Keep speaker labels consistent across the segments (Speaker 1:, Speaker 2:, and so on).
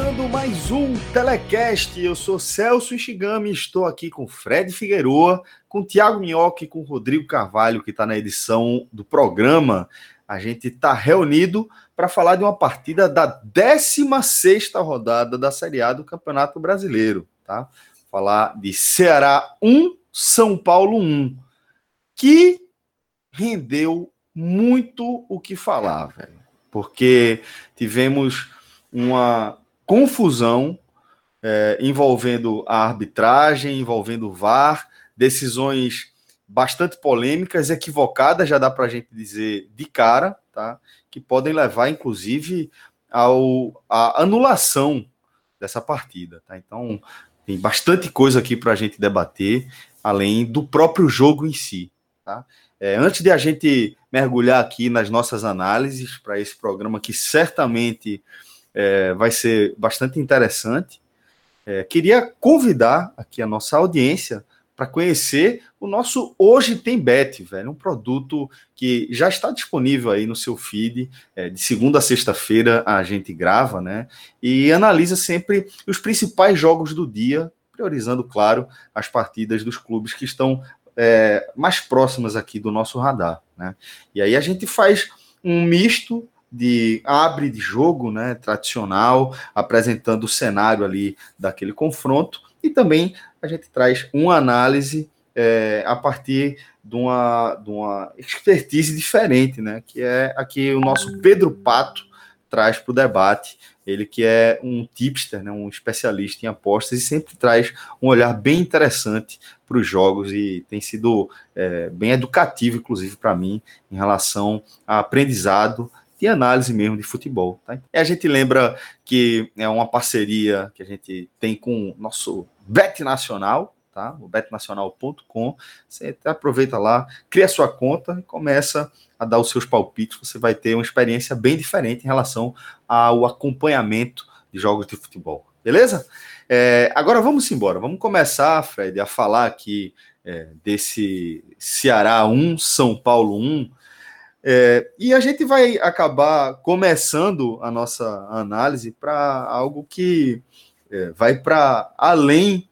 Speaker 1: Começando mais um Telecast. Eu sou Celso Ishigami, estou aqui com Fred Figueroa, com Tiago Minhoque e com Rodrigo Carvalho, que está na edição do programa. A gente está reunido para falar de uma partida da 16 rodada da Série A do Campeonato Brasileiro, tá? Falar de Ceará 1, São Paulo 1, que rendeu muito o que falar, velho porque tivemos uma confusão é, envolvendo a arbitragem, envolvendo o VAR, decisões bastante polêmicas, equivocadas, já dá para a gente dizer de cara, tá? que podem levar, inclusive, ao, à anulação dessa partida. Tá? Então, tem bastante coisa aqui para a gente debater, além do próprio jogo em si. Tá? É, antes de a gente mergulhar aqui nas nossas análises para esse programa, que certamente é, vai ser bastante interessante, é, queria convidar aqui a nossa audiência para conhecer o nosso Hoje Tem Bet, velho, um produto que já está disponível aí no seu feed, é, de segunda a sexta-feira a gente grava, né, e analisa sempre os principais jogos do dia, priorizando, claro, as partidas dos clubes que estão é, mais próximas aqui do nosso radar. Né? E aí a gente faz um misto de abre de jogo né, tradicional, apresentando o cenário ali daquele confronto, e também a gente traz uma análise é, a partir de uma, de uma expertise diferente, né, que é aqui o nosso Pedro Pato traz para o debate. Ele que é um tipster, né, um especialista em apostas e sempre traz um olhar bem interessante para os jogos e tem sido é, bem educativo, inclusive para mim, em relação a aprendizado e análise mesmo de futebol. Tá? E a gente lembra que é uma parceria que a gente tem com o nosso Bet Nacional, tá? O betnacional.com. Você aproveita lá, cria sua conta e começa a dar os seus palpites. Você vai ter uma experiência bem diferente em relação ao acompanhamento de jogos de futebol. Beleza? É, agora vamos embora. Vamos começar, Fred, a falar aqui é, desse Ceará 1, São Paulo 1. É, e a gente vai acabar começando a nossa análise para algo que é, vai para além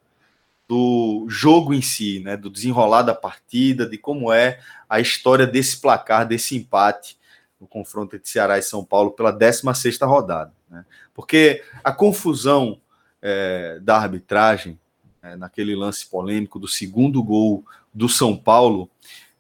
Speaker 1: do jogo em si, né, do desenrolar da partida, de como é a história desse placar, desse empate no confronto entre Ceará e São Paulo pela 16ª rodada. Né? Porque a confusão é, da arbitragem, é, naquele lance polêmico do segundo gol do São Paulo,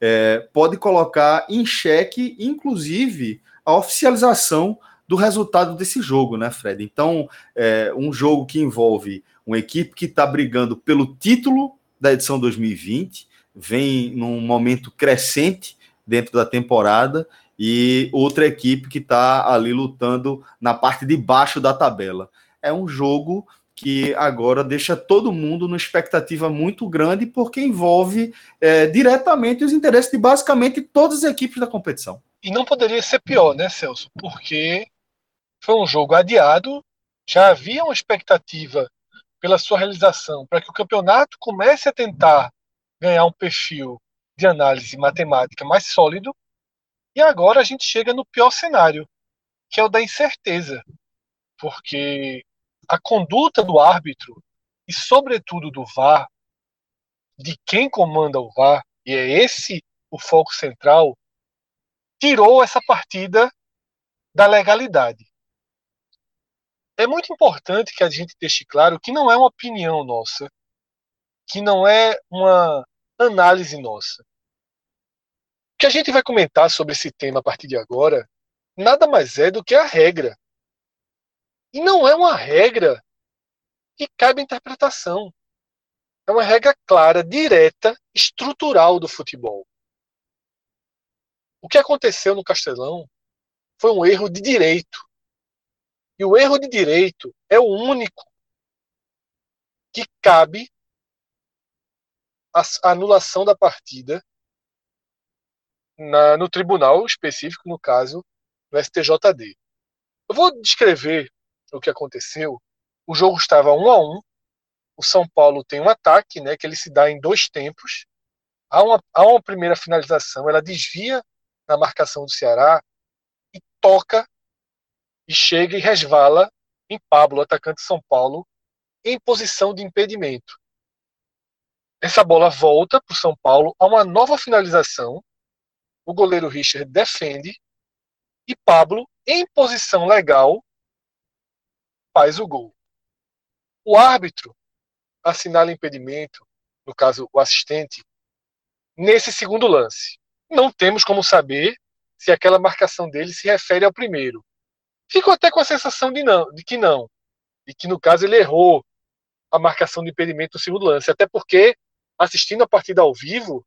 Speaker 1: é, pode colocar em xeque, inclusive, a oficialização do resultado desse jogo, né, Fred? Então, é um jogo que envolve uma equipe que está brigando pelo título da edição 2020, vem num momento crescente dentro da temporada, e outra equipe que está ali lutando na parte de baixo da tabela. É um jogo que agora deixa todo mundo numa expectativa muito grande, porque envolve é, diretamente os interesses de basicamente todas as equipes da competição.
Speaker 2: E não poderia ser pior, né, Celso? Porque foi um jogo adiado, já havia uma expectativa pela sua realização, para que o campeonato comece a tentar ganhar um perfil de análise matemática mais sólido. E agora a gente chega no pior cenário, que é o da incerteza, porque a conduta do árbitro e, sobretudo, do VAR, de quem comanda o VAR, e é esse o foco central, tirou essa partida da legalidade é muito importante que a gente deixe claro que não é uma opinião nossa, que não é uma análise nossa. que a gente vai comentar sobre esse tema a partir de agora nada mais é do que a regra. E não é uma regra que cabe à interpretação. É uma regra clara, direta, estrutural do futebol. O que aconteceu no Castelão foi um erro de direito. E o erro de direito é o único que cabe a anulação da partida na, no tribunal específico, no caso, no STJD. Eu vou descrever o que aconteceu. O jogo estava um a um. O São Paulo tem um ataque, né, que ele se dá em dois tempos. Há uma, há uma primeira finalização, ela desvia na marcação do Ceará e toca e chega e resvala em Pablo, atacante de São Paulo, em posição de impedimento. Essa bola volta para o São Paulo a uma nova finalização o goleiro Richard defende e Pablo, em posição legal, faz o gol. O árbitro assinala impedimento, no caso o assistente, nesse segundo lance. Não temos como saber se aquela marcação dele se refere ao primeiro. Fico até com a sensação de, não, de que não. E que no caso ele errou a marcação de impedimento no segundo lance. Até porque, assistindo a partida ao vivo,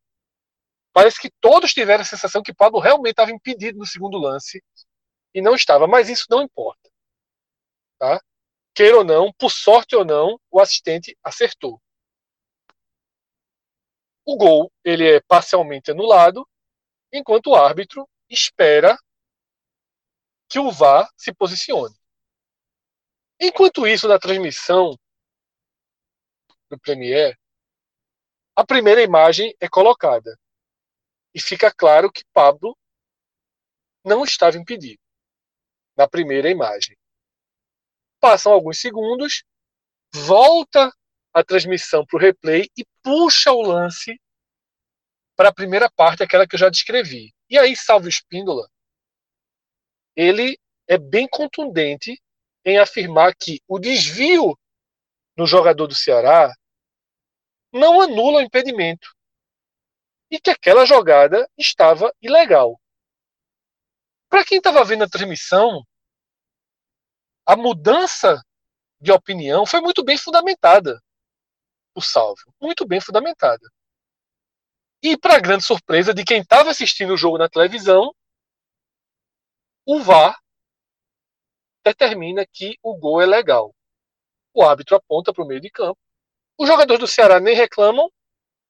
Speaker 2: Parece que todos tiveram a sensação que Pablo realmente estava impedido no segundo lance e não estava, mas isso não importa. Tá? Queira ou não, por sorte ou não, o assistente acertou. O gol ele é parcialmente anulado, enquanto o árbitro espera que o VAR se posicione. Enquanto isso, na transmissão do Premier, a primeira imagem é colocada e fica claro que Pablo não estava impedido na primeira imagem. Passam alguns segundos, volta a transmissão para o replay e puxa o lance para a primeira parte, aquela que eu já descrevi. E aí, Salvo Espíndola, ele é bem contundente em afirmar que o desvio no jogador do Ceará não anula o impedimento e que aquela jogada estava ilegal. Para quem estava vendo a transmissão, a mudança de opinião foi muito bem fundamentada. O Salvio, muito bem fundamentada. E para grande surpresa de quem estava assistindo o jogo na televisão, o VAR determina que o gol é legal. O árbitro aponta para o meio de campo. Os jogadores do Ceará nem reclamam,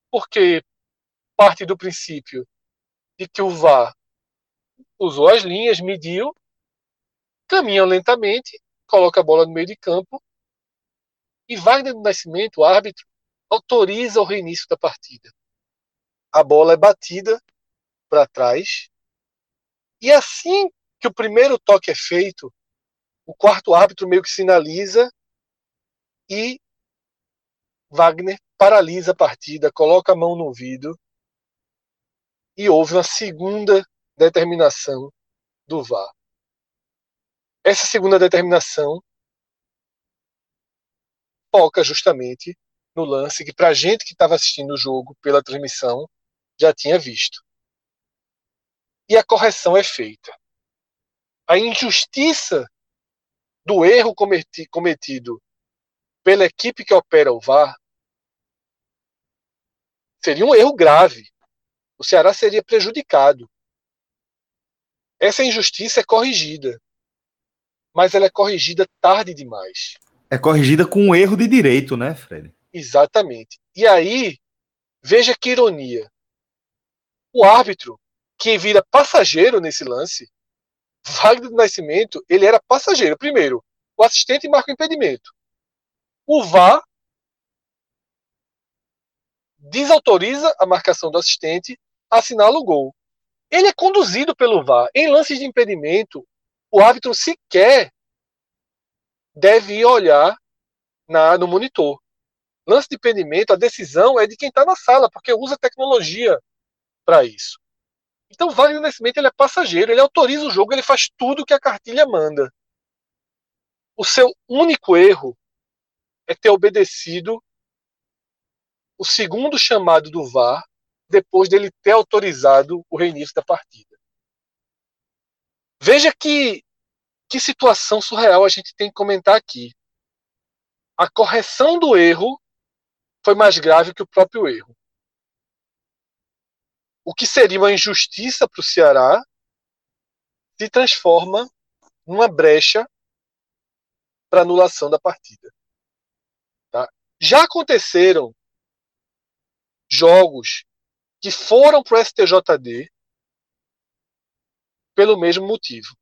Speaker 2: porque parte do princípio de que o VAR usou as linhas, mediu, caminham lentamente, coloca a bola no meio de campo e Wagner do Nascimento, o árbitro, autoriza o reinício da partida. A bola é batida para trás e assim que o primeiro toque é feito, o quarto árbitro meio que sinaliza e Wagner paralisa a partida, coloca a mão no ouvido e houve uma segunda determinação do VAR. Essa segunda determinação foca justamente no lance que, para a gente que estava assistindo o jogo pela transmissão, já tinha visto. E a correção é feita. A injustiça do erro cometi cometido pela equipe que opera o VAR seria um erro grave o Ceará seria prejudicado. Essa injustiça é corrigida, mas ela é corrigida tarde demais.
Speaker 1: É corrigida com um erro de direito, né, Fred?
Speaker 2: Exatamente. E aí, veja que ironia. O árbitro, que vira passageiro nesse lance, Wagner do Nascimento, ele era passageiro. Primeiro, o assistente marca o impedimento. O VAR desautoriza a marcação do assistente assinala o gol. Ele é conduzido pelo VAR. Em lances de impedimento, o árbitro sequer deve ir olhar na, no monitor. Lance de impedimento, a decisão é de quem está na sala, porque usa tecnologia para isso. Então, o Wagner Nascimento ele é passageiro, ele autoriza o jogo, ele faz tudo que a cartilha manda. O seu único erro é ter obedecido o segundo chamado do VAR depois dele ter autorizado o reinício da partida. Veja que, que situação surreal a gente tem que comentar aqui. A correção do erro foi mais grave que o próprio erro. O que seria uma injustiça para o Ceará se transforma numa brecha para anulação da partida. Tá? Já aconteceram jogos que foram para o STJD pelo mesmo motivo.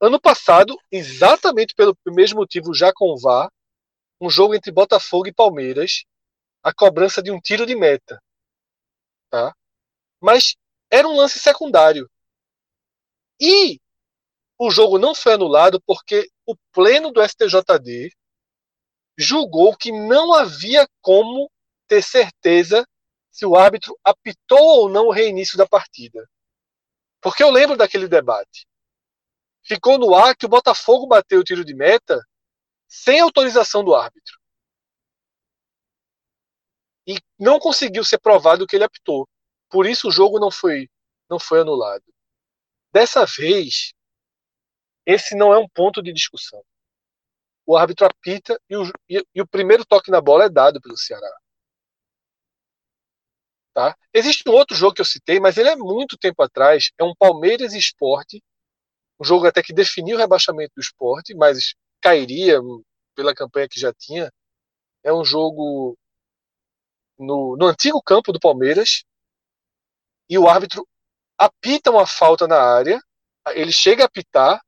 Speaker 2: Ano passado, exatamente pelo mesmo motivo, já com VAR, um jogo entre Botafogo e Palmeiras, a cobrança de um tiro de meta. Tá? Mas era um lance secundário. E o jogo não foi anulado porque o pleno do STJD julgou que não havia como ter certeza se o árbitro apitou ou não o reinício da partida. Porque eu lembro daquele debate. Ficou no ar que o Botafogo bateu o tiro de meta sem autorização do árbitro. E não conseguiu ser provado que ele apitou. Por isso o jogo não foi, não foi anulado. Dessa vez, esse não é um ponto de discussão. O árbitro apita e o, e, e o primeiro toque na bola é dado pelo Ceará. Tá? Existe um outro jogo que eu citei, mas ele é muito tempo atrás. É um Palmeiras Esporte. Um jogo até que definiu o rebaixamento do esporte, mas cairia pela campanha que já tinha. É um jogo no, no antigo campo do Palmeiras. E o árbitro apita uma falta na área. Ele chega a apitar,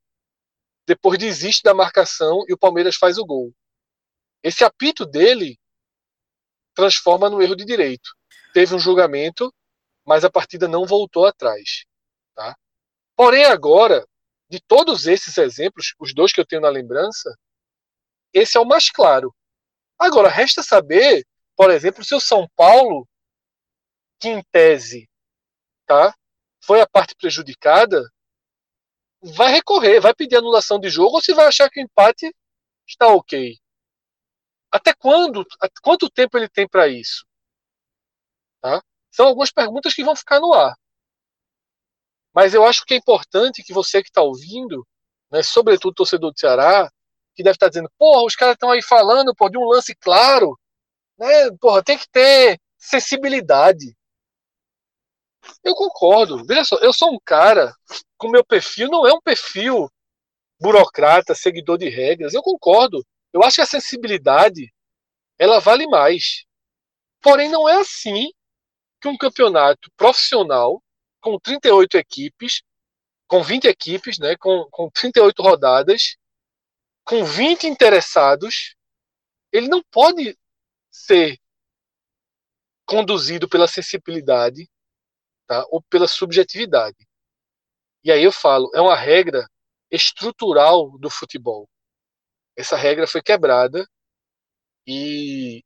Speaker 2: depois desiste da marcação e o Palmeiras faz o gol. Esse apito dele transforma no erro de direito. Teve um julgamento, mas a partida não voltou atrás. Tá? Porém, agora, de todos esses exemplos, os dois que eu tenho na lembrança, esse é o mais claro. Agora, resta saber, por exemplo, se o São Paulo, que em tese tá, foi a parte prejudicada, vai recorrer, vai pedir anulação de jogo ou se vai achar que o empate está ok. Até quando? Quanto tempo ele tem para isso? São algumas perguntas que vão ficar no ar. Mas eu acho que é importante que você que está ouvindo, né, sobretudo torcedor do Ceará, que deve estar tá dizendo, porra, os caras estão aí falando pô, de um lance claro, né? Porra, tem que ter sensibilidade. Eu concordo. Veja só, eu sou um cara com meu perfil não é um perfil burocrata, seguidor de regras. Eu concordo. Eu acho que a sensibilidade ela vale mais. Porém, não é assim que um campeonato profissional com 38 equipes, com 20 equipes, né, com, com 38 rodadas, com 20 interessados, ele não pode ser conduzido pela sensibilidade tá? ou pela subjetividade. E aí eu falo, é uma regra estrutural do futebol. Essa regra foi quebrada e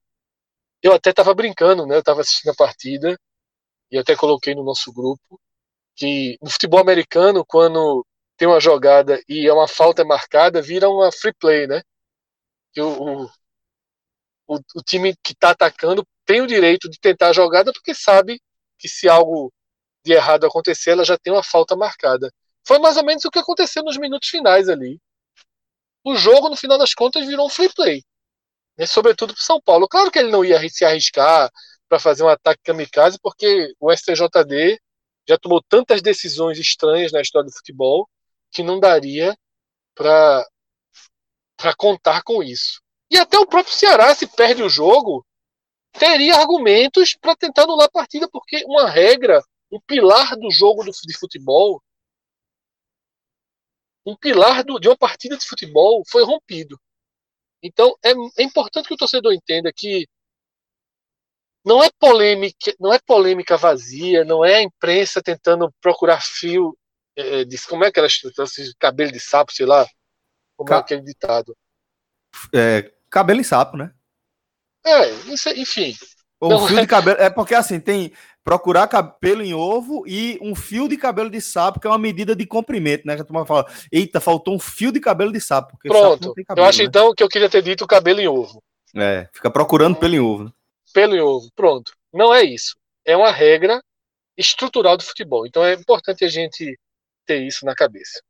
Speaker 2: eu até estava brincando, né? Eu estava assistindo a partida e até coloquei no nosso grupo que no futebol americano, quando tem uma jogada e é uma falta marcada, vira uma free play, né? Que o, o, o time que está atacando tem o direito de tentar a jogada porque sabe que se algo de errado acontecer, ela já tem uma falta marcada. Foi mais ou menos o que aconteceu nos minutos finais ali. O jogo, no final das contas, virou um free play. Né? Sobretudo para São Paulo. Claro que ele não ia se arriscar para fazer um ataque kamikaze, porque o STJD já tomou tantas decisões estranhas na história do futebol que não daria para contar com isso. E até o próprio Ceará, se perde o jogo, teria argumentos para tentar anular a partida, porque uma regra um pilar do jogo de futebol, um pilar do, de uma partida de futebol foi rompido. Então é, é importante que o torcedor entenda que não é polêmica, não é polêmica vazia, não é a imprensa tentando procurar fio é, de, como é que elas cabelo de sapo, sei lá, como é Ca... é aquele ditado.
Speaker 1: É, cabelo e sapo, né?
Speaker 2: É, enfim.
Speaker 1: Ou um fio é... de cabelo. É porque assim, tem procurar cabelo em ovo e um fio de cabelo de sapo, que é uma medida de comprimento, né? Que a turma fala, eita, faltou um fio de cabelo de sapo.
Speaker 2: Pronto.
Speaker 1: Sapo
Speaker 2: cabelo, eu acho né? então que eu queria ter dito cabelo em ovo.
Speaker 1: É, fica procurando pelo em ovo. Né?
Speaker 2: Pelo em ovo, pronto. Não é isso. É uma regra estrutural do futebol. Então é importante a gente ter isso na cabeça.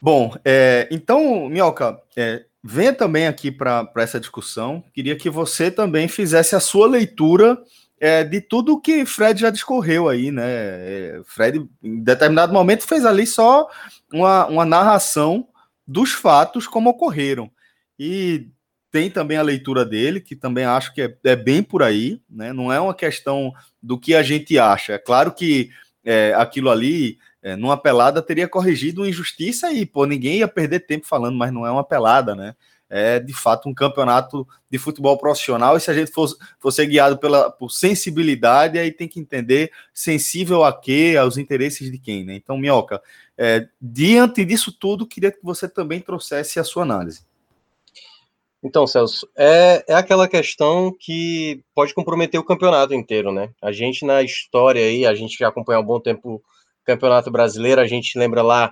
Speaker 1: Bom, é, então, Minhoca, é, venha também aqui para essa discussão. Queria que você também fizesse a sua leitura é, de tudo que Fred já discorreu aí, né? É, Fred, em determinado momento, fez ali só uma, uma narração dos fatos como ocorreram. E tem também a leitura dele, que também acho que é, é, bem por aí, né? Não é uma questão do que a gente acha. É claro que é, aquilo ali, é, numa pelada, teria corrigido uma injustiça e, pô, ninguém ia perder tempo falando, mas não é uma pelada, né? É de fato um campeonato de futebol profissional. E se a gente fosse, fosse guiado pela, por sensibilidade, aí tem que entender sensível a quê, aos interesses de quem, né? Então, Minhoca, é, diante disso tudo, queria que você também trouxesse a sua análise.
Speaker 3: Então, Celso, é, é aquela questão que pode comprometer o campeonato inteiro, né? A gente na história aí, a gente já acompanha há um bom tempo Campeonato Brasileiro, a gente lembra lá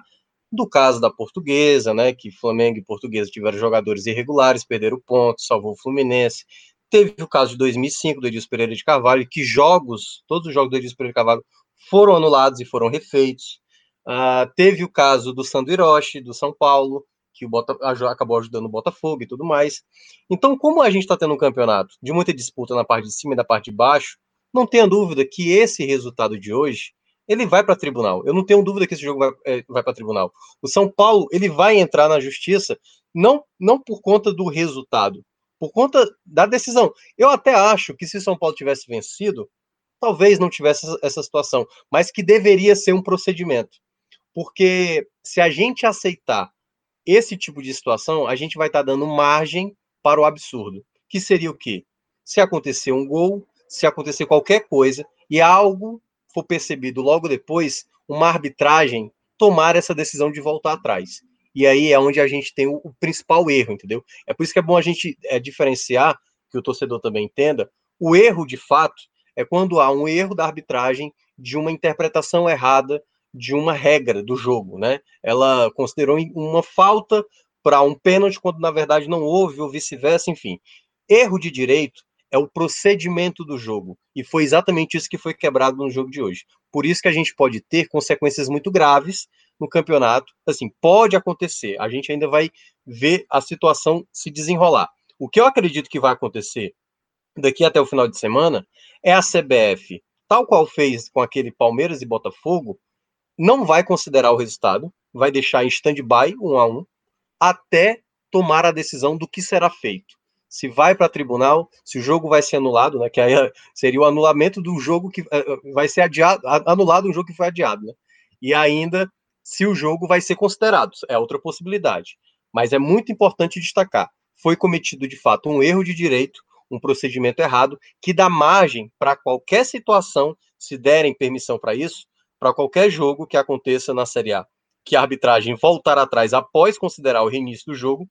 Speaker 3: do caso da Portuguesa, né? Que Flamengo e Portuguesa tiveram jogadores irregulares, perderam pontos, salvou o Fluminense. Teve o caso de 2005 do Edilson Pereira de Carvalho, que jogos, todos os jogos do Edilson Pereira de Carvalho foram anulados e foram refeitos. Uh, teve o caso do Sandro Hiroshi, do São Paulo, que o Bota, acabou ajudando o Botafogo e tudo mais. Então, como a gente está tendo um campeonato de muita disputa na parte de cima e na parte de baixo, não tenha dúvida que esse resultado de hoje ele vai para tribunal. Eu não tenho dúvida que esse jogo vai, é, vai para tribunal. O São Paulo ele vai entrar na justiça não não por conta do resultado, por conta da decisão. Eu até acho que se o São Paulo tivesse vencido, talvez não tivesse essa situação, mas que deveria ser um procedimento. Porque se a gente aceitar esse tipo de situação, a gente vai estar tá dando margem para o absurdo. Que seria o quê? Se acontecer um gol, se acontecer qualquer coisa e algo for percebido logo depois, uma arbitragem tomar essa decisão de voltar atrás. E aí é onde a gente tem o, o principal erro, entendeu? É por isso que é bom a gente é, diferenciar, que o torcedor também entenda, o erro de fato é quando há um erro da arbitragem de uma interpretação errada de uma regra do jogo, né? Ela considerou uma falta para um pênalti quando na verdade não houve ou vice-versa, enfim. Erro de direito é o procedimento do jogo e foi exatamente isso que foi quebrado no jogo de hoje. Por isso que a gente pode ter consequências muito graves no campeonato. Assim, pode acontecer. A gente ainda vai ver a situação se desenrolar. O que eu acredito que vai acontecer daqui até o final de semana é a CBF, tal qual fez com aquele Palmeiras e Botafogo, não vai considerar o resultado, vai deixar em stand-by, um a um, até tomar a decisão do que será feito. Se vai para tribunal, se o jogo vai ser anulado, né? Que aí seria o anulamento do jogo que uh, vai ser adiado, anulado um jogo que foi adiado, né? E ainda se o jogo vai ser considerado, é outra possibilidade. Mas é muito importante destacar: foi cometido de fato um erro de direito, um procedimento errado, que dá margem para qualquer situação, se derem permissão para isso, para qualquer jogo que aconteça na Série A, que a arbitragem voltar atrás após considerar o reinício do jogo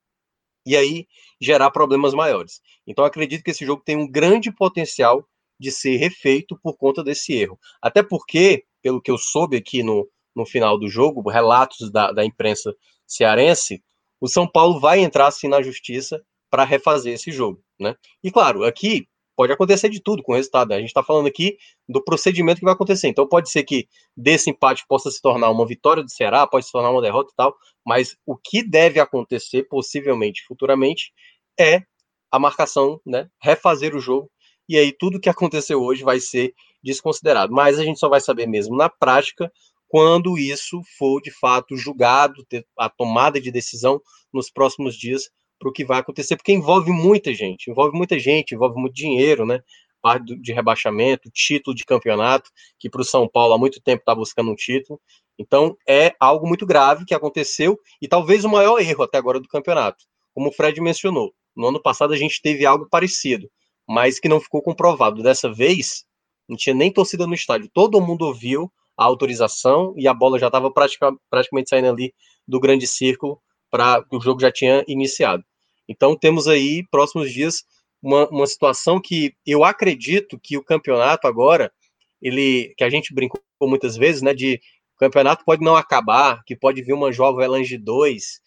Speaker 3: e aí gerar problemas maiores. Então acredito que esse jogo tem um grande potencial de ser refeito por conta desse erro. Até porque, pelo que eu soube aqui no, no final do jogo, relatos da, da imprensa cearense, o São Paulo vai entrar assim na justiça para refazer esse jogo, né? E claro, aqui pode acontecer de tudo com o resultado. Né? A gente está falando aqui do procedimento que vai acontecer. Então pode ser que desse empate possa se tornar uma vitória do Ceará, pode se tornar uma derrota e tal, mas o que deve acontecer, possivelmente, futuramente, é a marcação, né? Refazer o jogo. E aí tudo que aconteceu hoje vai ser desconsiderado. Mas a gente só vai saber mesmo na prática quando isso for de fato julgado, ter a tomada de decisão nos próximos dias para o que vai acontecer, porque envolve muita gente, envolve muita gente, envolve muito dinheiro, né? Parte de rebaixamento, título de campeonato, que para o São Paulo há muito tempo está buscando um título. Então é algo muito grave que aconteceu e talvez o maior erro até agora do campeonato. Como o Fred mencionou, no ano passado a gente teve algo parecido, mas que não ficou comprovado. Dessa vez, não tinha nem torcida no estádio, todo mundo ouviu a autorização e a bola já estava praticamente saindo ali do grande círculo para o jogo já tinha iniciado. Então temos aí, próximos dias, uma, uma situação que eu acredito que o campeonato agora, ele que a gente brincou muitas vezes, né, de o campeonato pode não acabar, que pode vir uma Jovem Elange 2.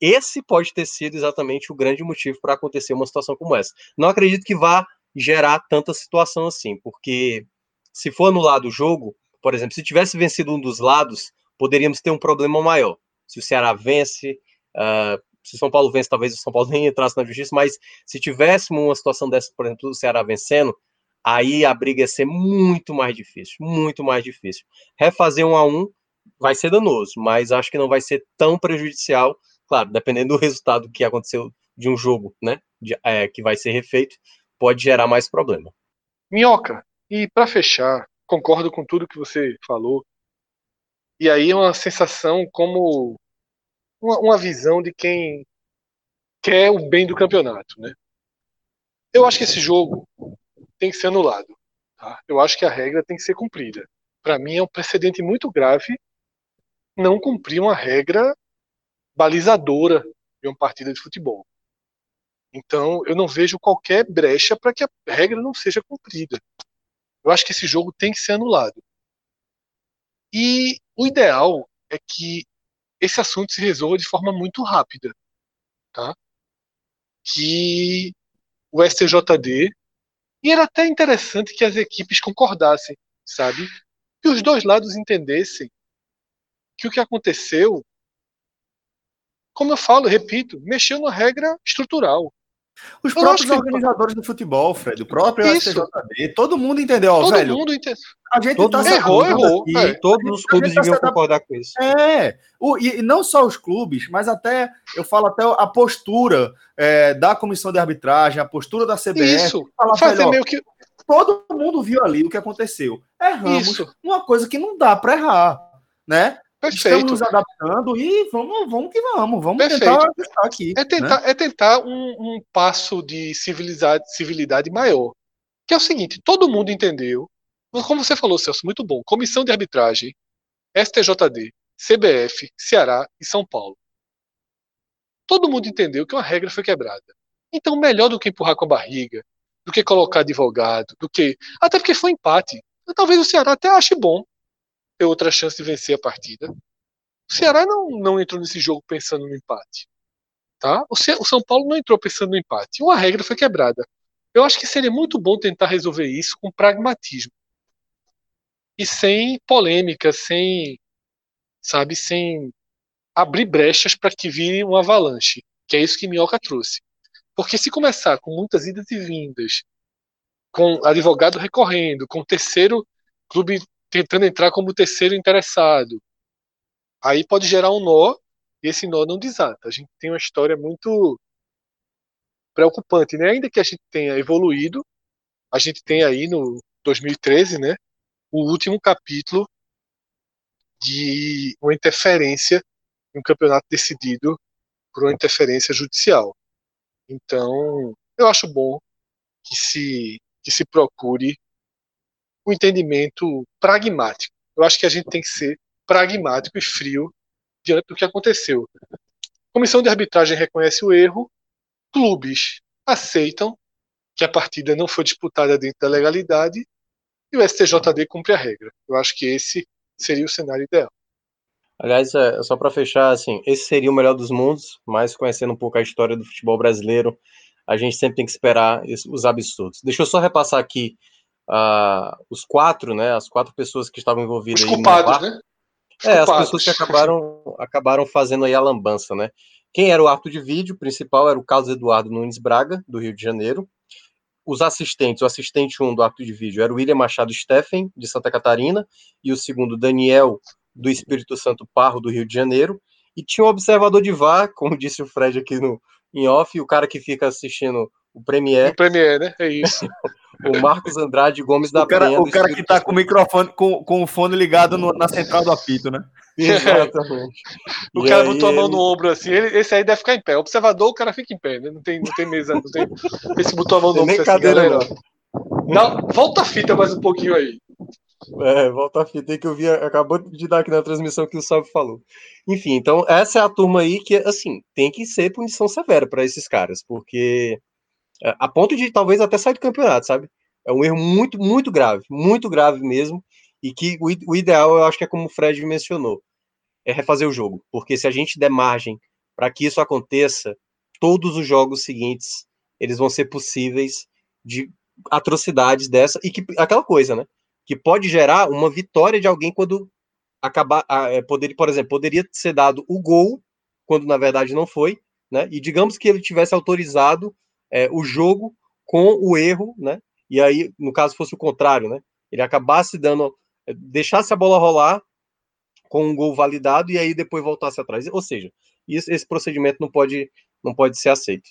Speaker 3: Esse pode ter sido exatamente o grande motivo para acontecer uma situação como essa. Não acredito que vá gerar tanta situação assim, porque se for anulado o jogo, por exemplo, se tivesse vencido um dos lados, poderíamos ter um problema maior. Se o Ceará vence, uh, se São Paulo vence, talvez o São Paulo nem entrasse na justiça, mas se tivéssemos uma situação dessa, por exemplo, o Ceará vencendo, aí a briga ia ser muito mais difícil, muito mais difícil. Refazer um a um vai ser danoso, mas acho que não vai ser tão prejudicial, claro, dependendo do resultado que aconteceu de um jogo, né, de, é, que vai ser refeito, pode gerar mais problema.
Speaker 2: Minhoca, e para fechar, concordo com tudo que você falou, e aí é uma sensação como uma, uma visão de quem quer o bem do campeonato, né? Eu acho que esse jogo tem que ser anulado. Tá? Eu acho que a regra tem que ser cumprida. Para mim é um precedente muito grave não cumprir uma regra balizadora de uma partida de futebol. Então, eu não vejo qualquer brecha para que a regra não seja cumprida. Eu acho que esse jogo tem que ser anulado. E o ideal é que esse assunto se resolva de forma muito rápida, tá? Que o STJD e era até interessante que as equipes concordassem, sabe? Que os dois lados entendessem que o que aconteceu, como eu falo, repito, mexeu na regra estrutural.
Speaker 1: Os eu próprios organizadores que... do futebol, Fred, o próprio Isso. STJD, todo mundo entendeu,
Speaker 2: todo
Speaker 1: velho.
Speaker 2: Mundo entendeu.
Speaker 1: A gente todos
Speaker 2: tá errou, errou.
Speaker 3: É. Todos os clubes tá deviam concordar com isso.
Speaker 1: É, o, e, não só os clubes, mas até, eu falo até a postura é, da comissão de arbitragem, a postura da CBF.
Speaker 2: Isso, fala, fazer velho, meio que...
Speaker 1: Todo mundo viu ali o que aconteceu. Erramos Isso. uma coisa que não dá para errar, né? Perfeito. Estamos nos adaptando e vamos, vamos que vamos. Vamos Perfeito. tentar aqui.
Speaker 2: É tentar, né? é tentar um, um, passo de civilidade, civilidade maior. Que é o seguinte: todo mundo entendeu. Como você falou, Celso, muito bom. Comissão de arbitragem, STJD, CBF, Ceará e São Paulo. Todo mundo entendeu que uma regra foi quebrada. Então, melhor do que empurrar com a barriga, do que colocar advogado, do que. Até porque foi empate. Talvez o Ceará até ache bom ter outra chance de vencer a partida. O Ceará não, não entrou nesse jogo pensando no empate. Tá? O, Ce o São Paulo não entrou pensando no empate. Uma regra foi quebrada. Eu acho que seria muito bom tentar resolver isso com pragmatismo. E sem polêmica, sem, sabe, sem abrir brechas para que vire um avalanche, que é isso que Minhoca trouxe. Porque se começar com muitas idas e vindas, com advogado recorrendo, com terceiro clube tentando entrar como terceiro interessado. Aí pode gerar um nó e esse nó não desata. A gente tem uma história muito preocupante, né? Ainda que a gente tenha evoluído, a gente tem aí no 2013, né, o último capítulo de uma interferência em um campeonato decidido por uma interferência judicial. Então, eu acho bom que se que se procure um entendimento pragmático. Eu acho que a gente tem que ser pragmático e frio diante do que aconteceu. Comissão de arbitragem reconhece o erro, clubes aceitam que a partida não foi disputada dentro da legalidade e o STJD cumpre a regra. Eu acho que esse seria o cenário ideal.
Speaker 3: Aliás, é, só para fechar, assim, esse seria o melhor dos mundos, mas conhecendo um pouco a história do futebol brasileiro, a gente sempre tem que esperar os absurdos. Deixa eu só repassar aqui os quatro, né, as quatro pessoas que estavam envolvidas
Speaker 2: os culpados, né?
Speaker 3: Os é, culpados. as pessoas que acabaram, acabaram fazendo aí a lambança, né? Quem era o ato de vídeo principal era o Carlos Eduardo Nunes Braga, do Rio de Janeiro. Os assistentes, o assistente 1 um do ato de vídeo era o William Machado Steffen, de Santa Catarina, e o segundo, Daniel, do Espírito Santo Parro, do Rio de Janeiro. E tinha um observador de VAR, como disse o Fred aqui no, em off, o cara que fica assistindo o Premier.
Speaker 2: O Premier, né? É isso.
Speaker 3: o Marcos Andrade Gomes da
Speaker 1: o cara, Penha. O cara que tá com o microfone, com, com o fone ligado no, na central do apito, né?
Speaker 2: Exatamente. o cara botou a mão no ombro assim, ele, esse aí deve ficar em pé. O observador, o cara fica em pé, né? Não tem, não tem mesa, não tem. Esse botou a mão no ombro assim, galera. Não. não, volta a fita mais um pouquinho aí.
Speaker 3: É, volta a fita aí que eu vi, acabou de dar aqui na transmissão que o Salve falou. Enfim, então essa é a turma aí que, assim, tem que ser punição severa para esses caras, porque a ponto de talvez até sair do campeonato, sabe? É um erro muito, muito grave, muito grave mesmo, e que o, o ideal, eu acho que é como o Fred mencionou, é refazer o jogo, porque se a gente der margem para que isso aconteça, todos os jogos seguintes, eles vão ser possíveis de atrocidades dessa, e que, aquela coisa, né? que pode gerar uma vitória de alguém quando acabar, é, poderia, por exemplo, poderia ser dado o gol, quando na verdade não foi, né? E digamos que ele tivesse autorizado é, o jogo com o erro, né? E aí, no caso, fosse o contrário, né? Ele acabasse dando, é, deixasse a bola rolar com um gol validado e aí depois voltasse atrás. Ou seja, isso, esse procedimento não pode, não pode ser aceito.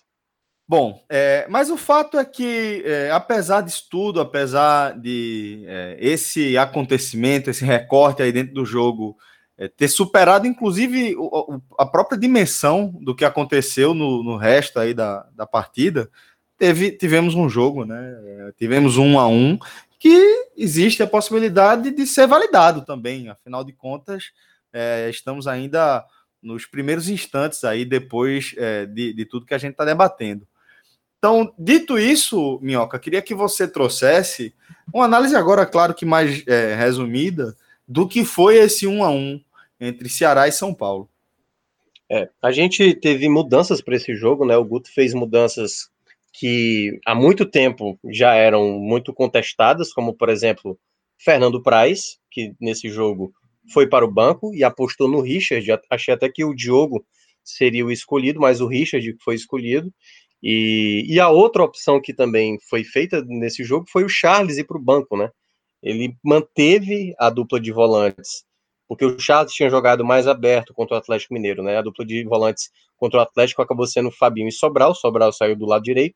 Speaker 1: Bom, é, mas o fato é que, é, apesar disso tudo, apesar de é, esse acontecimento, esse recorte aí dentro do jogo é, ter superado, inclusive, o, a própria dimensão do que aconteceu no, no resto aí da, da partida, teve, tivemos um jogo, né? É, tivemos um a um, que existe a possibilidade de ser validado também. Afinal de contas, é, estamos ainda nos primeiros instantes aí, depois de, de tudo que a gente está debatendo. Então, dito isso, Minhoca, queria que você trouxesse uma análise agora, claro que mais é, resumida, do que foi esse 1 a 1 entre Ceará e São Paulo.
Speaker 3: É, a gente teve mudanças para esse jogo, né? O Guto fez mudanças que há muito tempo já eram muito contestadas, como por exemplo, Fernando Praz, que nesse jogo foi para o banco e apostou no Richard. Achei até que o Diogo seria o escolhido, mas o Richard foi escolhido. E, e a outra opção que também foi feita nesse jogo foi o Charles ir para o banco, né? Ele manteve a dupla de volantes, porque o Charles tinha jogado mais aberto contra o Atlético Mineiro, né? A dupla de volantes contra o Atlético acabou sendo Fabinho e Sobral, Sobral saiu do lado direito.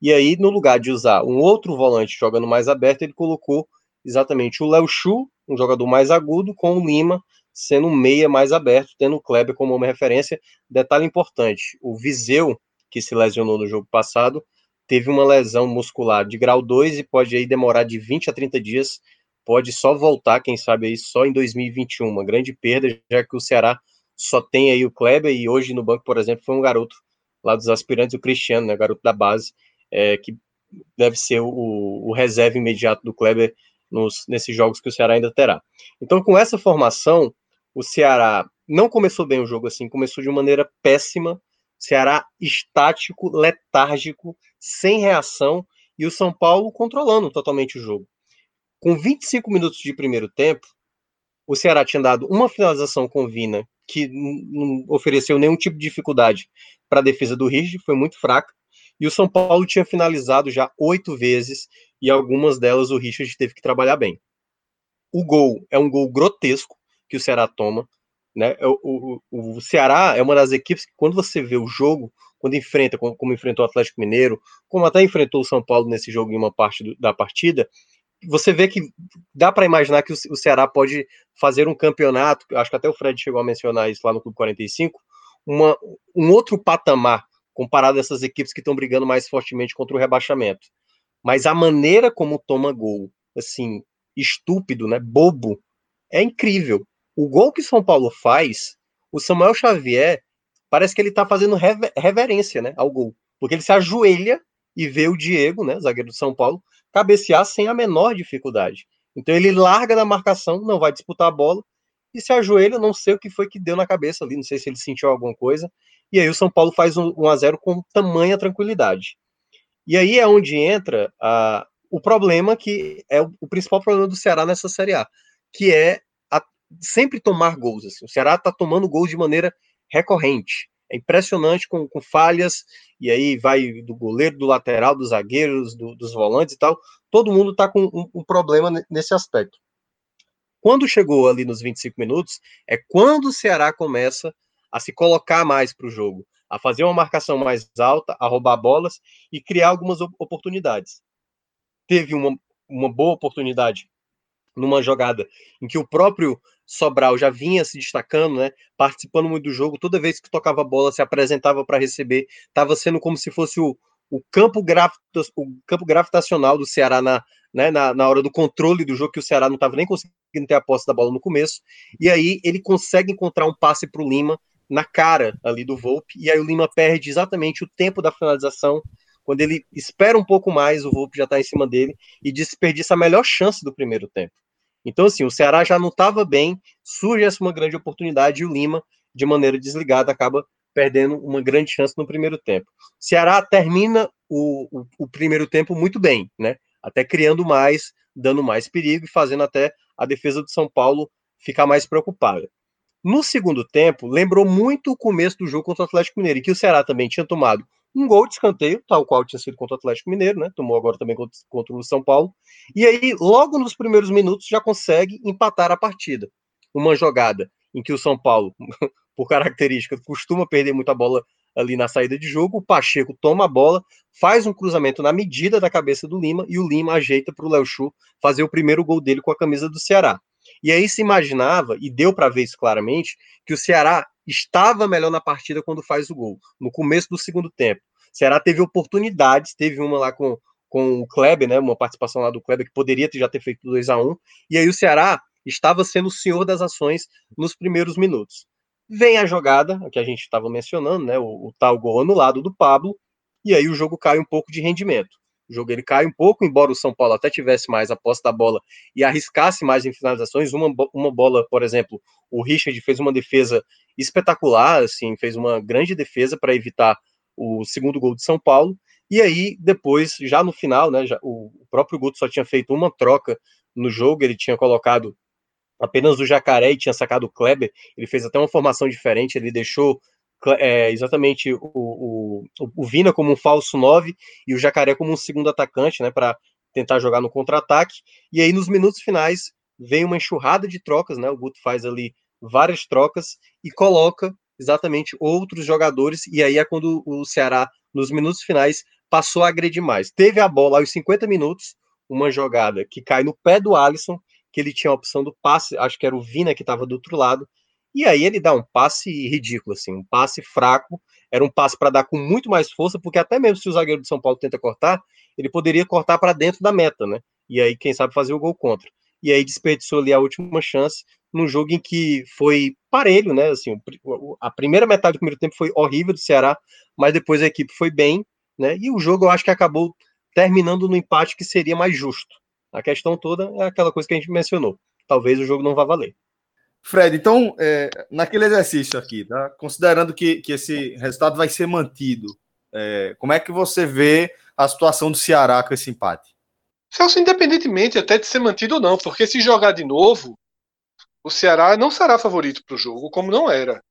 Speaker 3: E aí, no lugar de usar um outro volante jogando mais aberto, ele colocou exatamente o Léo Chu, um jogador mais agudo, com o Lima sendo um meia mais aberto, tendo o Kleber como uma referência. Detalhe importante: o Viseu que se lesionou no jogo passado, teve uma lesão muscular de grau 2 e pode aí demorar de 20 a 30 dias, pode só voltar, quem sabe aí só em 2021, uma grande perda, já que o Ceará só tem aí o Kleber e hoje no banco, por exemplo, foi um garoto lá dos aspirantes, o Cristiano, né, garoto da base, é, que deve ser o, o reserva imediato do Kleber nos, nesses jogos que o Ceará ainda terá. Então, com essa formação, o Ceará não começou bem o jogo assim, começou de maneira péssima, Ceará estático, letárgico, sem reação e o São Paulo controlando totalmente o jogo. Com 25 minutos de primeiro tempo, o Ceará tinha dado uma finalização com Vina que não ofereceu nenhum tipo de dificuldade para a defesa do Ridge, foi muito fraca. E o São Paulo tinha finalizado já oito vezes e algumas delas o Richard teve que trabalhar bem. O gol é um gol grotesco que o Ceará toma. Né? É, o, o, o, Ceará é uma das equipes que, quando você vê o jogo, quando enfrenta, como, como enfrentou o Atlético Mineiro, como até enfrentou o São Paulo nesse jogo em uma parte do, da partida, você vê que dá para imaginar que o, o, Ceará pode fazer um campeonato, acho que até o Fred chegou a mencionar isso lá no Clube 45, uma, um outro patamar comparado a essas equipes que estão brigando mais fortemente contra o rebaixamento. Mas a maneira como toma gol, assim, estúpido, né, bobo, é incrível. O gol que São Paulo faz, o Samuel Xavier parece que ele tá fazendo rever, reverência, né, ao gol, porque ele se ajoelha e vê o Diego, né, zagueiro do São Paulo, cabecear sem a menor dificuldade. Então ele larga da marcação, não vai disputar a bola e se ajoelha, não sei o que foi que deu na cabeça ali, não sei se ele sentiu alguma coisa. E aí o São Paulo faz um 1 a 0 com tamanha tranquilidade. E aí é onde entra a, o problema que é o, o principal problema do Ceará nessa Série A, que é sempre tomar gols. Assim. O Ceará está tomando gols de maneira recorrente. É impressionante com, com, falhas, e aí vai do goleiro, do lateral, dos zagueiros, do, dos volantes e tal. Todo mundo está com um, um, problema nesse aspecto. Quando chegou ali nos 25 minutos, é quando o Ceará começa a se colocar mais para o jogo, a fazer uma marcação mais alta, a roubar bolas e criar algumas oportunidades. Teve uma, uma boa oportunidade numa jogada em que o próprio Sobral já vinha se destacando, né, participando muito do jogo, toda vez que tocava a bola se apresentava para receber, estava sendo como se fosse o, o, campo o campo gravitacional do Ceará na, né, na, na hora do controle do jogo, que o Ceará não estava nem conseguindo ter a posse da bola no começo, e aí ele consegue encontrar um passe para o Lima na cara ali do Volpe, e aí o Lima perde exatamente o tempo da finalização, quando ele espera um pouco mais, o Volpe já está em cima dele e desperdiça a melhor chance do primeiro tempo. Então, assim, o Ceará já não estava bem, surge essa uma grande oportunidade e o Lima, de maneira desligada, acaba perdendo uma grande chance no primeiro tempo. O Ceará termina o, o, o primeiro tempo muito bem, né? até criando mais, dando mais perigo e fazendo até a defesa do São Paulo ficar mais preocupada. No segundo tempo, lembrou muito o começo do jogo contra o Atlético Mineiro, em que o Ceará também tinha tomado um gol de escanteio, tal qual tinha sido contra o Atlético Mineiro, né? Tomou agora também contra, contra o São Paulo. E aí, logo nos primeiros minutos, já consegue empatar a partida. Uma jogada em que o São Paulo, por característica, costuma perder muita bola ali na saída de jogo. O Pacheco toma a bola, faz um cruzamento na medida da cabeça do Lima e o Lima ajeita para o Léo Chu fazer o primeiro gol dele com a camisa do Ceará. E aí se imaginava, e deu para ver isso claramente, que o Ceará estava melhor na partida quando faz o gol, no começo do segundo tempo. Ceará teve oportunidades, teve uma lá com, com o Kleber, né, uma participação lá do Kleber que poderia já ter feito 2 a 1 e aí o Ceará estava sendo o senhor das ações nos primeiros minutos. Vem a jogada, que a gente estava mencionando, né, o, o tal gol anulado do Pablo, e aí o jogo cai um pouco de rendimento. O jogo ele cai um pouco, embora o São Paulo até tivesse mais a posse da bola e arriscasse mais em finalizações. Uma, uma bola, por exemplo, o Richard fez uma defesa espetacular, assim, fez uma grande defesa para evitar o segundo gol de São Paulo. E aí, depois, já no final, né, já, o, próprio Guto só tinha feito uma troca no jogo, ele tinha colocado apenas o Jacaré e tinha sacado o Kleber. Ele fez até uma formação diferente, ele deixou é, exatamente o, o, o, Vina como um falso 9 e o Jacaré como um segundo atacante, né, para tentar jogar no contra-ataque. E aí, nos minutos finais, vem uma enxurrada de trocas, né? O Guto faz ali várias trocas e coloca exatamente outros jogadores. E aí é quando o Ceará, nos minutos finais, passou a agredir mais. Teve a bola aos 50 minutos, uma jogada que cai no pé do Alisson, que ele tinha a opção do passe, acho que era o Vina que estava do outro lado, e aí ele dá um passe ridículo, assim, um passe fraco. Era um passe para dar com muito mais força, porque até mesmo se o zagueiro de São Paulo tenta cortar, ele poderia cortar para dentro da meta, né? E aí, quem sabe, fazer o gol contra. E aí desperdiçou ali a última chance num jogo em que foi parelho, né? Assim, a primeira metade do primeiro tempo foi horrível do Ceará, mas depois a equipe foi bem, né? E o jogo eu acho que acabou terminando no empate que seria mais justo. A questão toda é aquela coisa que a gente mencionou. Talvez o jogo não vá valer.
Speaker 1: Fred, então, é, naquele exercício aqui, tá? considerando que, que esse resultado vai ser mantido, é, como é que você vê a situação do Ceará com esse empate?
Speaker 2: Celso, independentemente até de ser mantido ou não, porque se jogar de novo, o Ceará não será favorito para o jogo, como não era.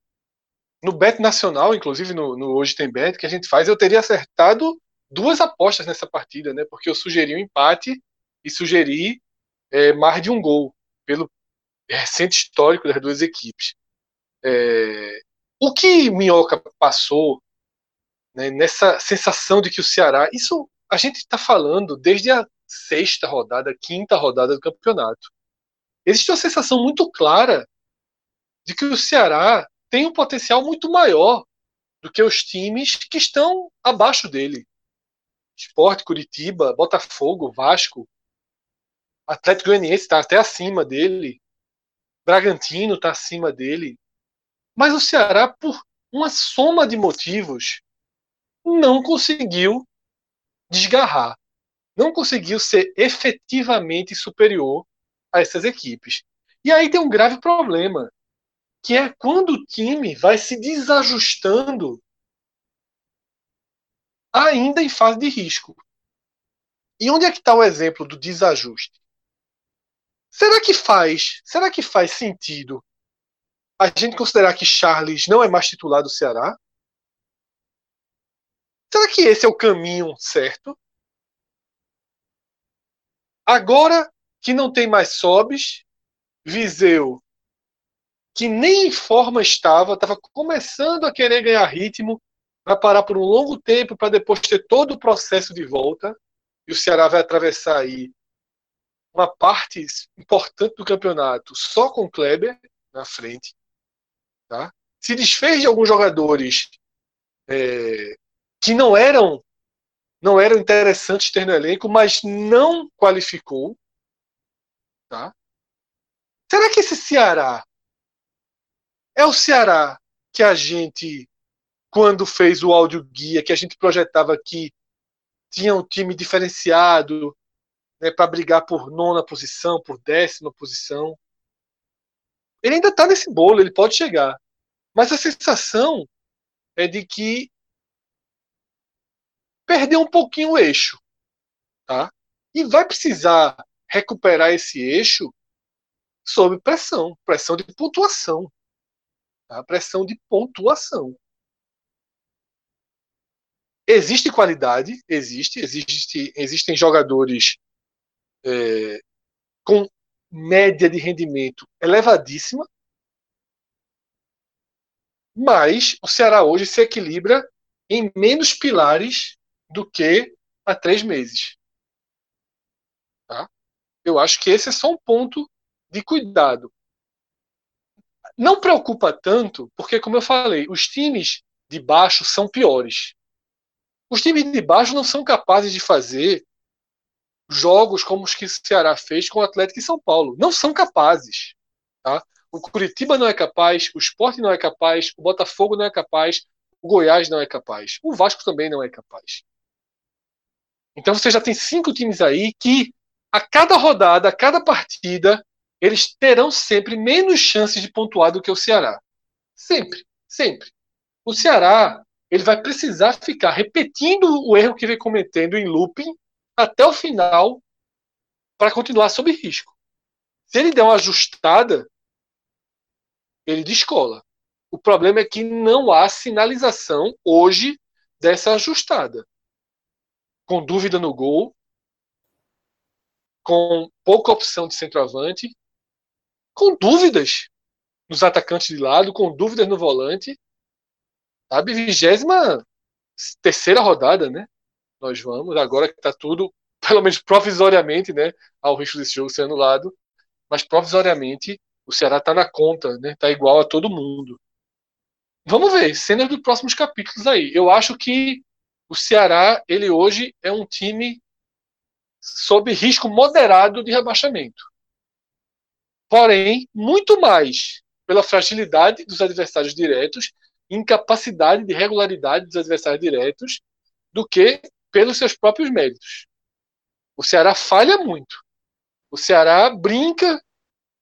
Speaker 2: No Bet Nacional, inclusive no, no, Hoje Tem Bet, que a gente faz, eu teria acertado duas apostas nessa partida, né? Porque eu sugeri um empate e sugeri é, mais de um gol, pelo, recente histórico das duas equipes. É, o que Minhoca passou né, nessa sensação de que o Ceará. Isso a gente está falando desde a sexta rodada, quinta rodada do campeonato. Existe uma sensação muito clara de que o Ceará tem um potencial muito maior do que os times que estão abaixo dele. Esporte, Curitiba, Botafogo, Vasco, Atlético Goianiense está até acima dele. Bragantino está acima dele. Mas o Ceará, por uma soma de motivos, não conseguiu desgarrar. Não conseguiu ser efetivamente superior a essas equipes. E aí tem um grave problema, que é quando o time vai se desajustando ainda em fase de risco. E onde é que está o exemplo do desajuste? Será que faz? Será que faz sentido a gente considerar que Charles não é mais titular do Ceará? Será que esse é o caminho certo? Agora que não tem mais Sobes, Viseu, que nem em forma estava, estava começando a querer ganhar ritmo, vai parar por um longo tempo para depois ter todo o processo de volta, e o Ceará vai atravessar aí uma parte importante do campeonato só com Kleber na frente. Tá? Se desfez de alguns jogadores é, que não eram não eram interessantes ter no elenco, mas não qualificou. Tá? Será que esse Ceará é o Ceará que a gente, quando fez o áudio guia, que a gente projetava que tinha um time diferenciado, né, para brigar por nona posição, por décima posição. Ele ainda está nesse bolo, ele pode chegar. Mas a sensação é de que perdeu um pouquinho o eixo. Tá? E vai precisar recuperar esse eixo sob pressão, pressão de pontuação. Tá? Pressão de pontuação. Existe qualidade, existe, existe existem jogadores é, com média de rendimento elevadíssima, mas o Ceará hoje se equilibra em menos pilares do que há três meses. Tá? Eu acho que esse é só um ponto de cuidado. Não preocupa tanto, porque, como eu falei, os times de baixo são piores. Os times de baixo não são capazes de fazer jogos como os que o Ceará fez com o Atlético e São Paulo. Não são capazes. Tá? O Curitiba não é capaz, o Sport não é capaz, o Botafogo não é capaz, o Goiás não é capaz, o Vasco também não é capaz. Então você já tem cinco times aí que a cada rodada, a cada partida, eles terão sempre menos chances de pontuar do que o Ceará. Sempre, sempre. O Ceará ele vai precisar ficar repetindo o erro que vem cometendo em looping até o final para continuar sob risco. Se ele der uma ajustada, ele descola. O problema é que não há sinalização hoje dessa ajustada. Com dúvida no gol, com pouca opção de centroavante, com dúvidas nos atacantes de lado, com dúvidas no volante. Sabe, vigésima terceira rodada, né? Nós vamos, agora que está tudo, pelo menos provisoriamente, né? Ao risco desse jogo ser anulado, mas provisoriamente o Ceará está na conta, né? Tá igual a todo mundo. Vamos ver, cenas dos próximos capítulos aí. Eu acho que o Ceará, ele hoje é um time sob risco moderado de rebaixamento. Porém, muito mais pela fragilidade dos adversários diretos, incapacidade de regularidade dos adversários diretos, do que pelos seus próprios méritos. O Ceará falha muito. O Ceará brinca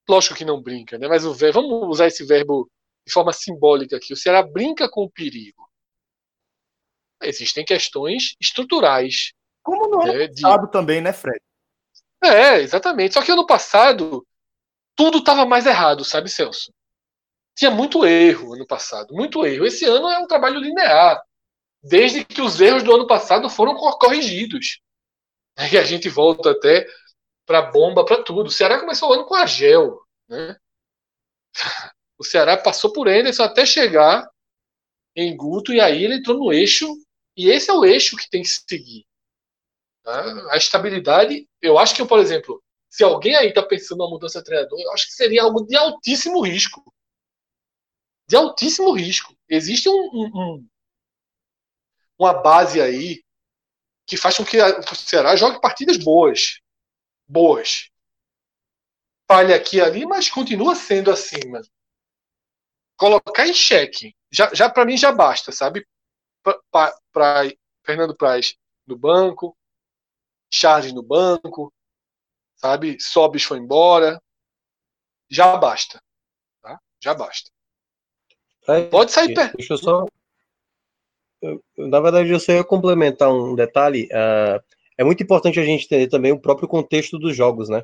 Speaker 2: lógico que não brinca, né? Mas o verbo, vamos usar esse verbo de forma simbólica aqui. O Ceará brinca com o perigo. Existem questões estruturais.
Speaker 1: Como no né, ano passado de... também, né, Fred?
Speaker 2: É, exatamente. Só que ano passado tudo estava mais errado, sabe, Celso? Tinha muito erro ano passado, muito erro. Esse ano é um trabalho linear, desde que os erros do ano passado foram corrigidos. E a gente volta até para bomba, para tudo. O Ceará começou o ano com a gel, né? O Ceará passou por Anderson até chegar em Guto e aí ele entrou no eixo e esse é o eixo que tem que seguir. Tá? A estabilidade, eu acho que, por exemplo, se alguém aí está pensando na mudança de treinador, eu acho que seria algo de altíssimo risco. De altíssimo risco. Existe um, um, uma base aí que faz com que o Ceará jogue partidas boas boas. Falha aqui e ali, mas continua sendo acima. Colocar em xeque, já, já para mim já basta, sabe? Para Fernando Praz no banco, Charles no banco, sabe? Sobis foi embora. Já basta. Tá? Já basta.
Speaker 3: É, Pode sair perto. Deixa eu só. Na verdade, eu só ia complementar um detalhe. Uh, é muito importante a gente entender também o próprio contexto dos jogos, né?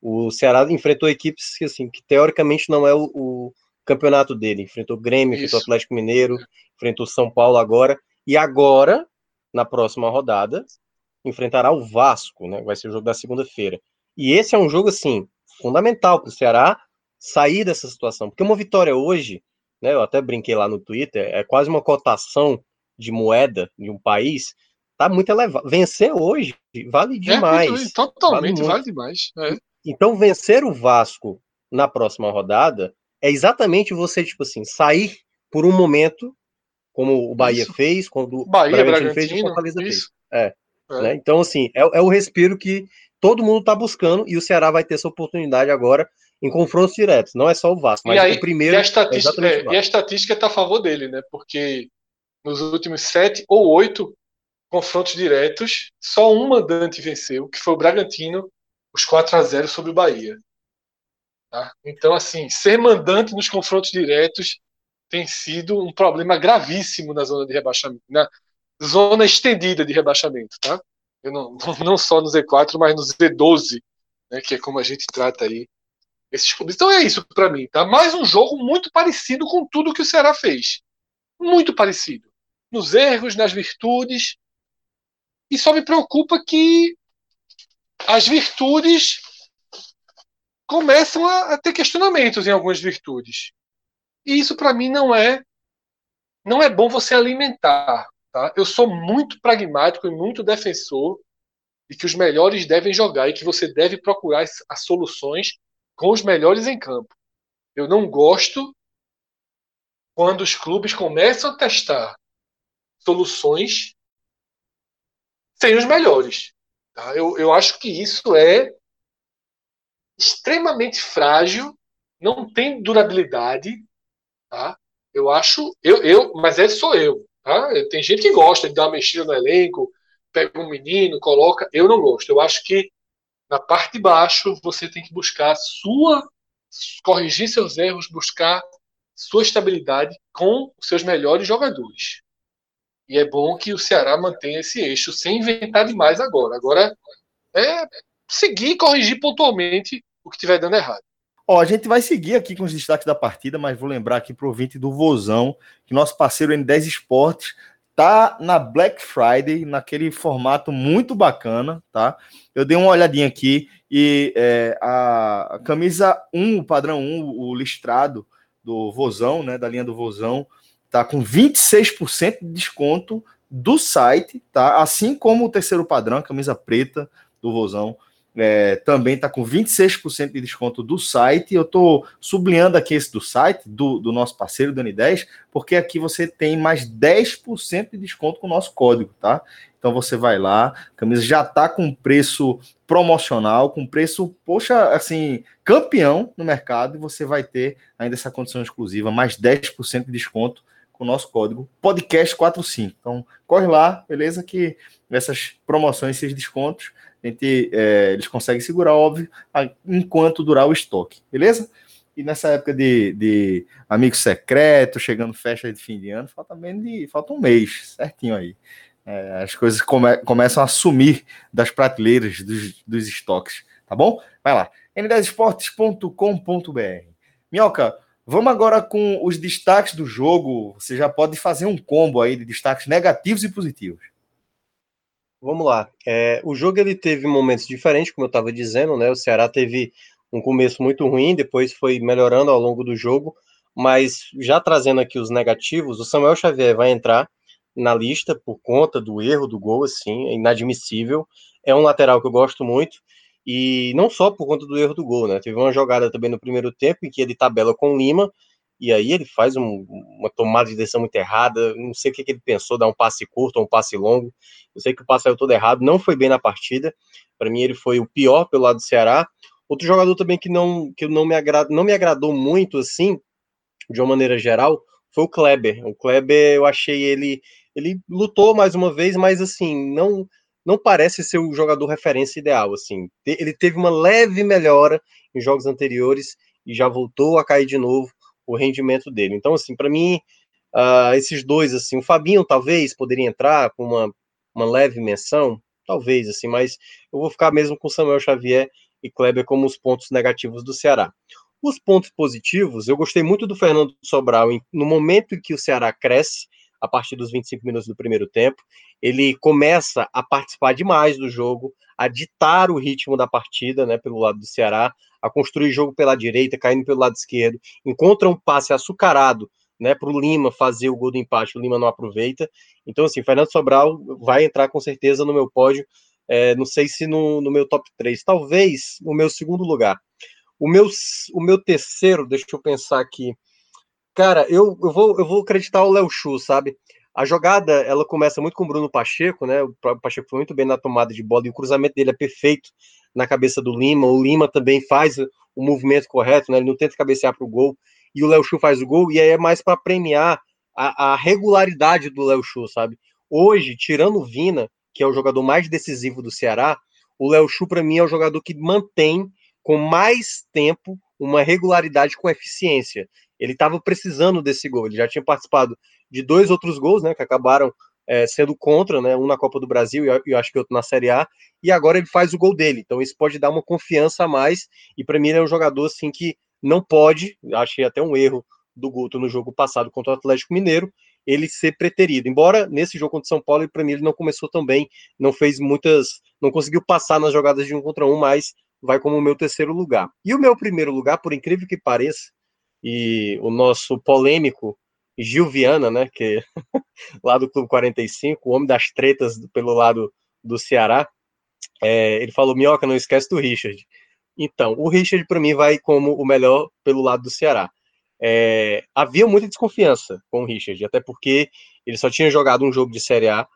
Speaker 3: O Ceará enfrentou equipes que, assim, que teoricamente não é o, o campeonato dele. Enfrentou o Grêmio, Isso. enfrentou o Atlético Mineiro, enfrentou o São Paulo agora. E agora, na próxima rodada, enfrentará o Vasco, né? Vai ser o jogo da segunda-feira. E esse é um jogo, assim, fundamental para o Ceará sair dessa situação. Porque uma vitória hoje, né? Eu até brinquei lá no Twitter, é quase uma cotação de moeda de um país tá muito elevado. Vencer hoje vale é, demais.
Speaker 2: É, totalmente, vale, vale demais. É.
Speaker 3: Então, vencer o Vasco na próxima rodada é exatamente você, tipo assim, sair por um momento, como o Bahia isso. fez, quando o
Speaker 2: Bahia, Bragantino, fez e o
Speaker 3: Fortaleza isso. fez. É. é. Né? Então, assim, é, é o respiro que todo mundo está buscando e o Ceará vai ter essa oportunidade agora em confrontos diretos. Não é só o Vasco, mas
Speaker 2: aí,
Speaker 3: o primeiro.
Speaker 2: E a estatística, é, e a estatística está a favor dele, né? Porque nos últimos sete ou oito confrontos diretos, só um mandante venceu, que foi o Bragantino, os 4 a 0 sobre o Bahia. Tá? Então, assim, ser mandante nos confrontos diretos tem sido um problema gravíssimo na zona de rebaixamento, na zona estendida de rebaixamento, tá? Eu não, não só no Z4, mas no Z12, né, que é como a gente trata aí esses clubes. Então é isso para mim, tá? Mais um jogo muito parecido com tudo que o Ceará fez. Muito parecido. Nos erros, nas virtudes. E só me preocupa que as virtudes começam a, a ter questionamentos em algumas virtudes. E isso para mim não é não é bom você alimentar. Tá? Eu sou muito pragmático e muito defensor de que os melhores devem jogar e que você deve procurar as, as soluções com os melhores em campo. Eu não gosto quando os clubes começam a testar soluções sem os melhores. Tá? Eu, eu acho que isso é extremamente frágil, não tem durabilidade. Tá? Eu acho, eu, eu, mas é só eu. Tá? Tem gente que gosta de dar uma mexida no elenco, pega um menino, coloca. Eu não gosto. Eu acho que na parte de baixo você tem que buscar sua, corrigir seus erros, buscar sua estabilidade com os seus melhores jogadores. E é bom que o Ceará mantenha esse eixo sem inventar demais agora. Agora é seguir e corrigir pontualmente o que estiver dando errado.
Speaker 1: Ó, a gente vai seguir aqui com os destaques da partida, mas vou lembrar aqui para o ouvinte do Vozão que nosso parceiro N10 Esportes tá na Black Friday, naquele formato muito bacana, tá? Eu dei uma olhadinha aqui e é, a, a, camisa 1, o padrão 1, o listrado do Vozão, né, da linha do Vozão, tá com 26% de desconto do site, tá? Assim como o terceiro padrão, camisa preta do Vozão, é, também está com 26% de desconto do site. Eu estou sublinhando aqui esse do site, do, do nosso parceiro do N10, porque aqui você tem mais 10% de desconto com o nosso código, tá? Então você vai lá, a camisa já está com preço promocional, com preço, poxa, assim, campeão no mercado, e você vai ter ainda essa condição exclusiva, mais 10% de desconto o nosso código podcast45. Então, corre lá, beleza? Que essas promoções, esses descontos, a gente, é, eles conseguem segurar, óbvio, enquanto durar o estoque, beleza? E nessa época de, de amigo secreto, chegando festa de fim de ano, falta menos de. falta um mês, certinho aí. É, as coisas come, começam a sumir das prateleiras dos, dos estoques, tá bom? Vai lá, n10esportes.com.br. Minhoca, vamos agora com os destaques do jogo. Você já pode fazer um combo aí de destaques negativos e positivos.
Speaker 3: Vamos lá. É, o jogo ele teve momentos diferentes, como eu estava dizendo, né? O Ceará teve um começo muito ruim, depois foi melhorando ao longo do jogo, mas já trazendo aqui os negativos, o Samuel Xavier vai entrar na lista por conta do erro do gol, assim, é inadmissível. É um lateral que eu gosto muito, e não só por conta do erro do gol, né? Teve uma jogada também no primeiro tempo em que ele tabela com Lima, e aí ele faz um, uma tomada de decisão muito errada, não sei o que, que, ele pensou, dar um passe curto ou um passe longo, eu sei que o passe saiu todo errado, não foi bem na partida, para mim ele foi o pior pelo lado do Ceará, outro jogador também que não, que não, me, agrada, não me agradou muito, assim, de uma maneira geral, foi o Kleber, o Kleber eu achei ele, ele lutou mais uma vez, mas assim, não não parece ser o jogador referência ideal, assim, ele teve uma leve melhora em jogos anteriores, e já voltou a cair de novo, o rendimento dele. Então, assim, para mim, uh, esses dois, assim, o Fabinho talvez poderia entrar com uma, uma leve menção, talvez, assim, mas eu vou ficar mesmo com Samuel Xavier e Kleber como os pontos negativos do Ceará. Os pontos positivos, eu gostei muito do Fernando Sobral no momento em que o Ceará cresce, a partir dos 25 minutos do primeiro tempo, ele começa a participar demais do jogo, a ditar o ritmo da partida, né, pelo lado do Ceará, a construir jogo pela direita, caindo pelo lado esquerdo, encontra um passe açucarado, né, para o Lima fazer o gol do empate, o Lima não aproveita. Então, assim, Fernando Sobral vai entrar com certeza no meu pódio, é, não sei se no, no meu top 3, talvez no meu segundo lugar. O meu, o meu terceiro, deixa eu pensar aqui. Cara, eu, eu, vou, eu vou acreditar o Léo Chu, sabe? A jogada, ela começa muito com o Bruno Pacheco, né? O Pacheco foi muito bem na tomada de bola e o cruzamento dele é perfeito na cabeça do Lima. O Lima também faz o movimento correto, né? Ele não tenta cabecear para o gol. E o Léo Chu faz o gol, e aí é mais para premiar a, a, regularidade do Léo Chu, sabe? Hoje, tirando o Vina, que é o jogador mais decisivo do Ceará, o Léo Chu, para mim, é o jogador que mantém com mais tempo uma regularidade com eficiência. Ele estava precisando desse gol, ele já tinha participado de dois outros gols, né, que acabaram é, sendo contra, né? Um na Copa do Brasil e eu acho que outro na Série A. E agora ele faz o gol dele. Então isso pode dar uma confiança a mais. E para mim ele é um jogador assim que não pode, achei até um erro do Guto no jogo passado contra o Atlético Mineiro, ele ser preterido. Embora nesse jogo contra o São Paulo, para mim ele não começou tão bem, não fez muitas, não conseguiu passar nas jogadas de um contra um, mas vai como o meu terceiro lugar. E o meu primeiro lugar, por incrível que pareça, e o nosso polêmico Gil Viana, né, que lá do Clube 45, o homem das tretas pelo lado do Ceará, é, ele falou: Minhoca, não esquece do Richard. Então, o Richard, para mim, vai como o melhor pelo lado do Ceará. É, havia muita desconfiança com o Richard, até porque ele só tinha jogado um jogo de Série A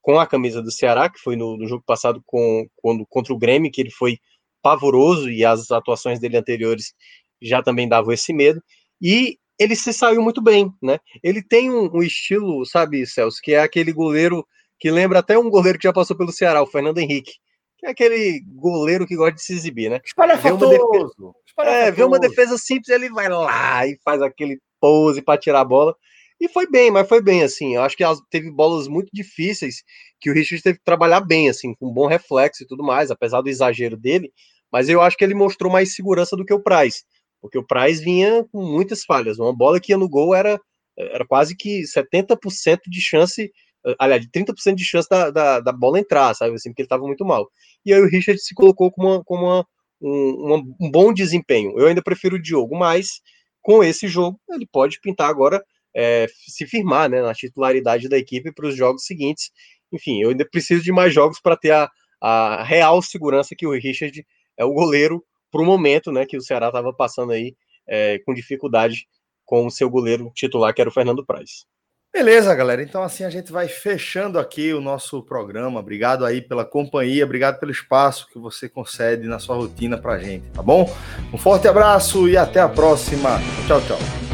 Speaker 3: com a camisa do Ceará, que foi no, no jogo passado com, quando, contra o Grêmio, que ele foi pavoroso e as atuações dele anteriores já também davam esse medo. E ele se saiu muito bem, né? Ele tem um, um, estilo, sabe, Celso, que é aquele goleiro que lembra até um goleiro que já passou pelo Ceará, o Fernando Henrique. Que é aquele goleiro que gosta de se exibir, né? Defesa, é, vê uma defesa simples, ele vai lá e faz aquele pose para tirar a bola. E foi bem, mas foi bem, assim. Eu acho que teve bolas muito difíceis que o Richard teve que trabalhar bem, assim, com um bom reflexo e tudo mais, apesar do exagero dele. Mas eu acho que ele mostrou mais segurança do que o Price. Porque o Price vinha com muitas falhas. Uma bola que ia no gol era, era quase que 70% de chance, eh, aliás, 30% de chance da, da, da, bola entrar, sabe? Assim, porque ele estava muito mal. E aí o Richard se colocou com, uma, com uma, um, um bom desempenho. Eu ainda prefiro o Diogo, mas com esse jogo ele pode pintar agora, é, se firmar né, na titularidade da equipe para os jogos seguintes. Enfim, eu ainda preciso de mais jogos para ter a, a real segurança que o Richard é o goleiro para o momento, né, que o Ceará estava passando aí é, com dificuldade com o seu goleiro titular, que era o Fernando Praz.
Speaker 1: Beleza, galera. Então assim a gente vai fechando aqui o nosso programa. Obrigado aí pela companhia, obrigado pelo espaço que você concede na sua rotina para gente, tá bom? Um forte abraço e até a próxima. Tchau, tchau.